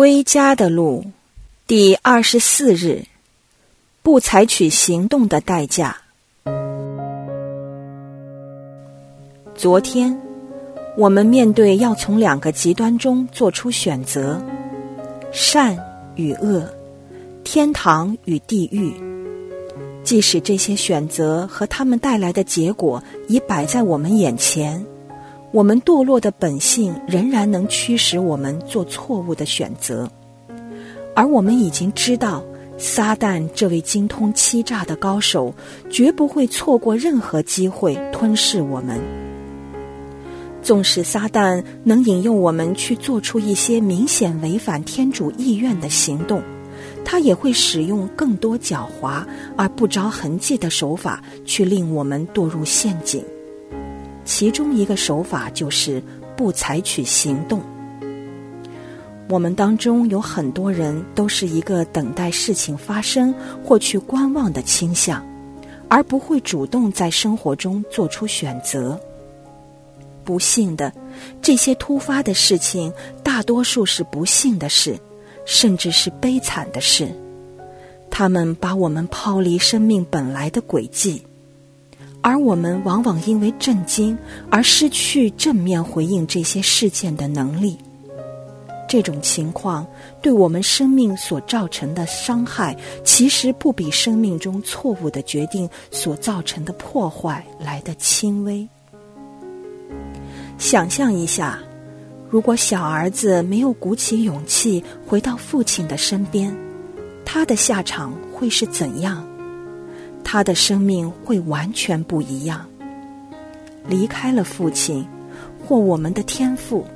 归家的路，第二十四日，不采取行动的代价。昨天，我们面对要从两个极端中做出选择：善与恶，天堂与地狱。即使这些选择和他们带来的结果已摆在我们眼前。我们堕落的本性仍然能驱使我们做错误的选择，而我们已经知道，撒旦这位精通欺诈的高手绝不会错过任何机会吞噬我们。纵使撒旦能引诱我们去做出一些明显违反天主意愿的行动，他也会使用更多狡猾而不着痕迹的手法去令我们堕入陷阱。其中一个手法就是不采取行动。我们当中有很多人都是一个等待事情发生或去观望的倾向，而不会主动在生活中做出选择。不幸的，这些突发的事情大多数是不幸的事，甚至是悲惨的事。他们把我们抛离生命本来的轨迹。而我们往往因为震惊而失去正面回应这些事件的能力。这种情况对我们生命所造成的伤害，其实不比生命中错误的决定所造成的破坏来得轻微。想象一下，如果小儿子没有鼓起勇气回到父亲的身边，他的下场会是怎样？他的生命会完全不一样。离开了父亲，或我们的天赋，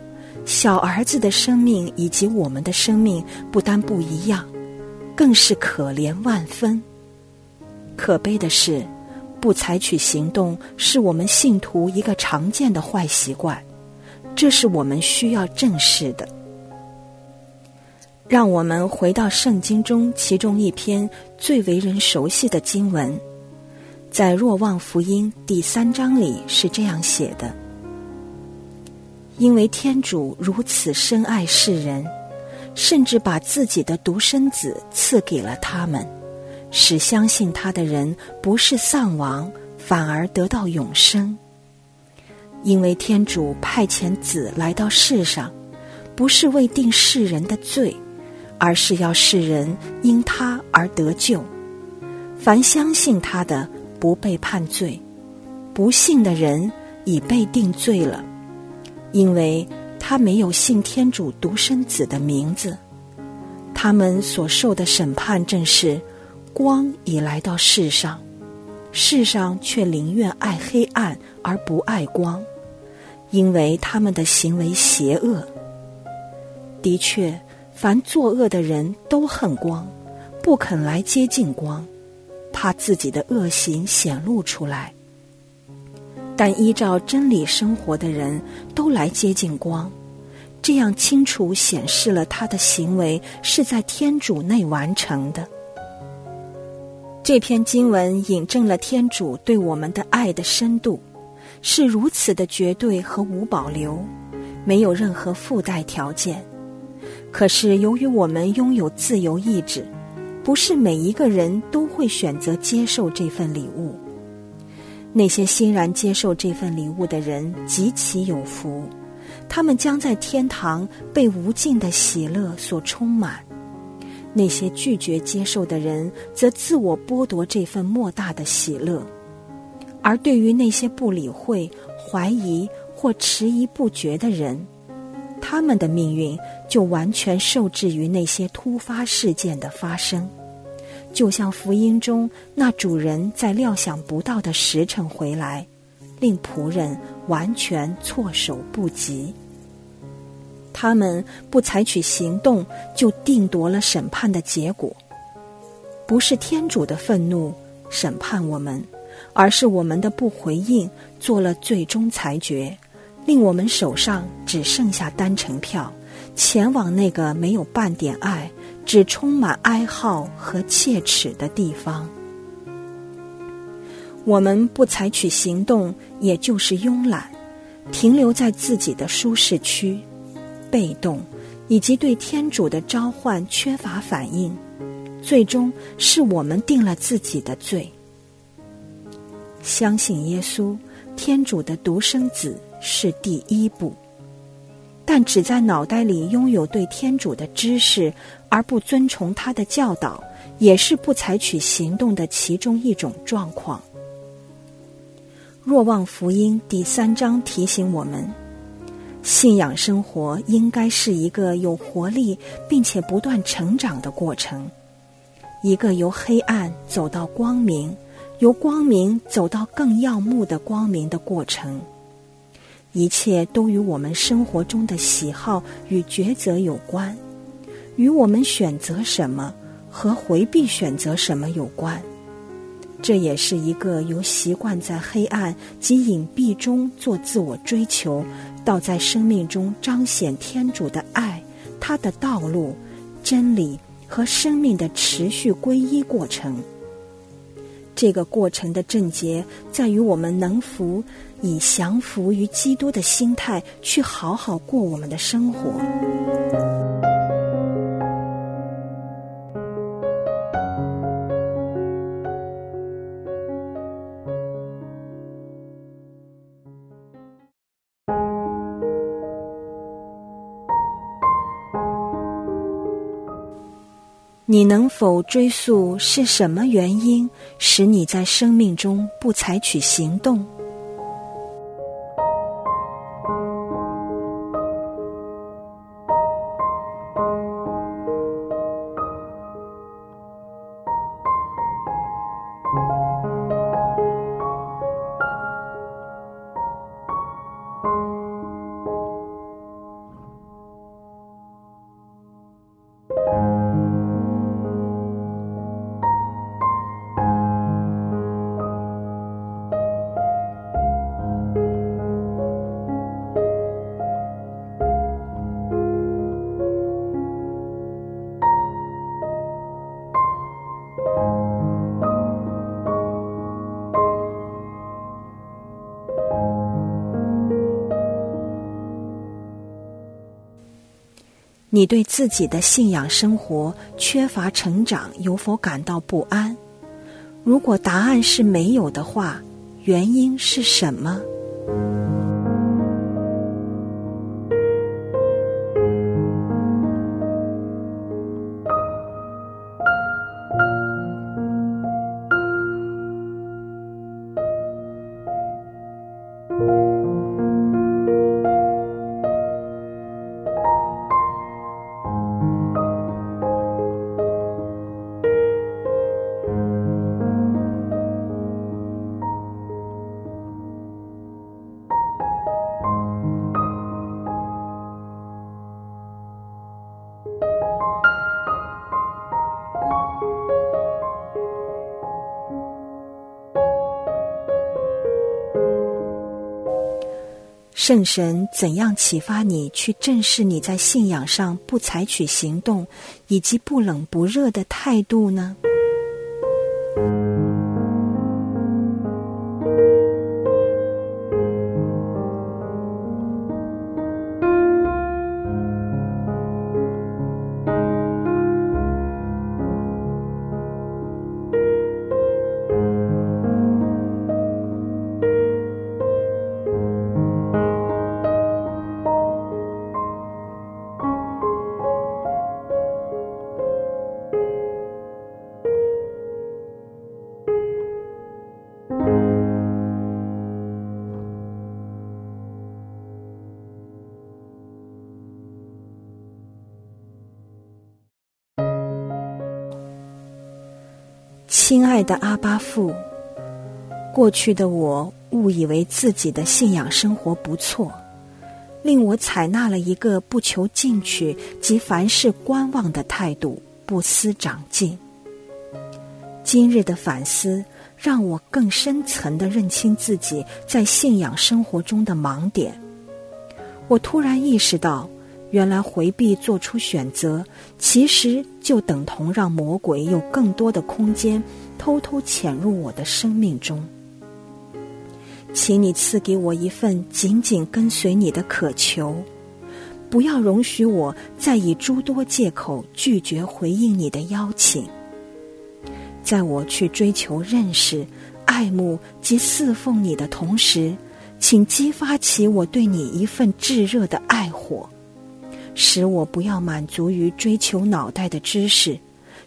小儿子的生命以及我们的生命不单不一样，更是可怜万分。可悲的是，不采取行动是我们信徒一个常见的坏习惯，这是我们需要正视的。让我们回到圣经中其中一篇最为人熟悉的经文，在若望福音第三章里是这样写的：“因为天主如此深爱世人，甚至把自己的独生子赐给了他们，使相信他的人不是丧亡，反而得到永生。因为天主派遣子来到世上，不是为定世人的罪。”而是要世人因他而得救，凡相信他的不被判罪，不信的人已被定罪了，因为他没有信天主独生子的名字。他们所受的审判正是光已来到世上，世上却宁愿爱黑暗而不爱光，因为他们的行为邪恶。的确。凡作恶的人都恨光，不肯来接近光，怕自己的恶行显露出来。但依照真理生活的人都来接近光，这样清楚显示了他的行为是在天主内完成的。这篇经文引证了天主对我们的爱的深度，是如此的绝对和无保留，没有任何附带条件。可是，由于我们拥有自由意志，不是每一个人都会选择接受这份礼物。那些欣然接受这份礼物的人极其有福，他们将在天堂被无尽的喜乐所充满。那些拒绝接受的人，则自我剥夺这份莫大的喜乐。而对于那些不理会、怀疑或迟疑不决的人，他们的命运就完全受制于那些突发事件的发生，就像福音中那主人在料想不到的时辰回来，令仆人完全措手不及。他们不采取行动，就定夺了审判的结果。不是天主的愤怒审判我们，而是我们的不回应做了最终裁决。令我们手上只剩下单程票，前往那个没有半点爱、只充满哀号和切齿的地方。我们不采取行动，也就是慵懒，停留在自己的舒适区，被动、以及对天主的召唤缺乏反应，最终是我们定了自己的罪。相信耶稣，天主的独生子是第一步，但只在脑袋里拥有对天主的知识，而不遵从他的教导，也是不采取行动的其中一种状况。若望福音第三章提醒我们。信仰生活应该是一个有活力并且不断成长的过程，一个由黑暗走到光明，由光明走到更耀目的光明的过程。一切都与我们生活中的喜好与抉择有关，与我们选择什么和回避选择什么有关。这也是一个由习惯在黑暗及隐蔽中做自我追求，到在生命中彰显天主的爱、他的道路、真理和生命的持续皈依过程。这个过程的症结在于我们能服以降服于基督的心态，去好好过我们的生活。你能否追溯是什么原因使你在生命中不采取行动？你对自己的信仰生活缺乏成长，有否感到不安？如果答案是没有的话，原因是什么？圣神怎样启发你去正视你在信仰上不采取行动，以及不冷不热的态度呢？亲爱的阿巴父，过去的我误以为自己的信仰生活不错，令我采纳了一个不求进取及凡事观望的态度，不思长进。今日的反思让我更深层的认清自己在信仰生活中的盲点。我突然意识到。原来回避做出选择，其实就等同让魔鬼有更多的空间，偷偷潜入我的生命中。请你赐给我一份紧紧跟随你的渴求，不要容许我再以诸多借口拒绝回应你的邀请。在我去追求认识、爱慕及侍奉你的同时，请激发起我对你一份炙热的爱火，使我不要满足于追求脑袋的知识，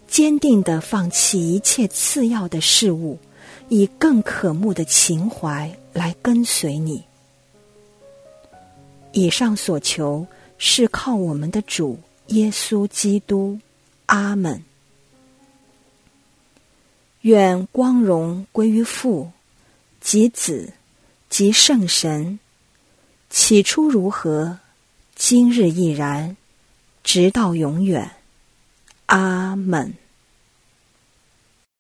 坚定的放弃一切次要的事物，以更渴慕的情怀来跟随你。以上所求是靠我们的主耶稣基督。阿门。愿光荣归于父及子及圣神，起初如何，今日亦然，直到永远。阿门。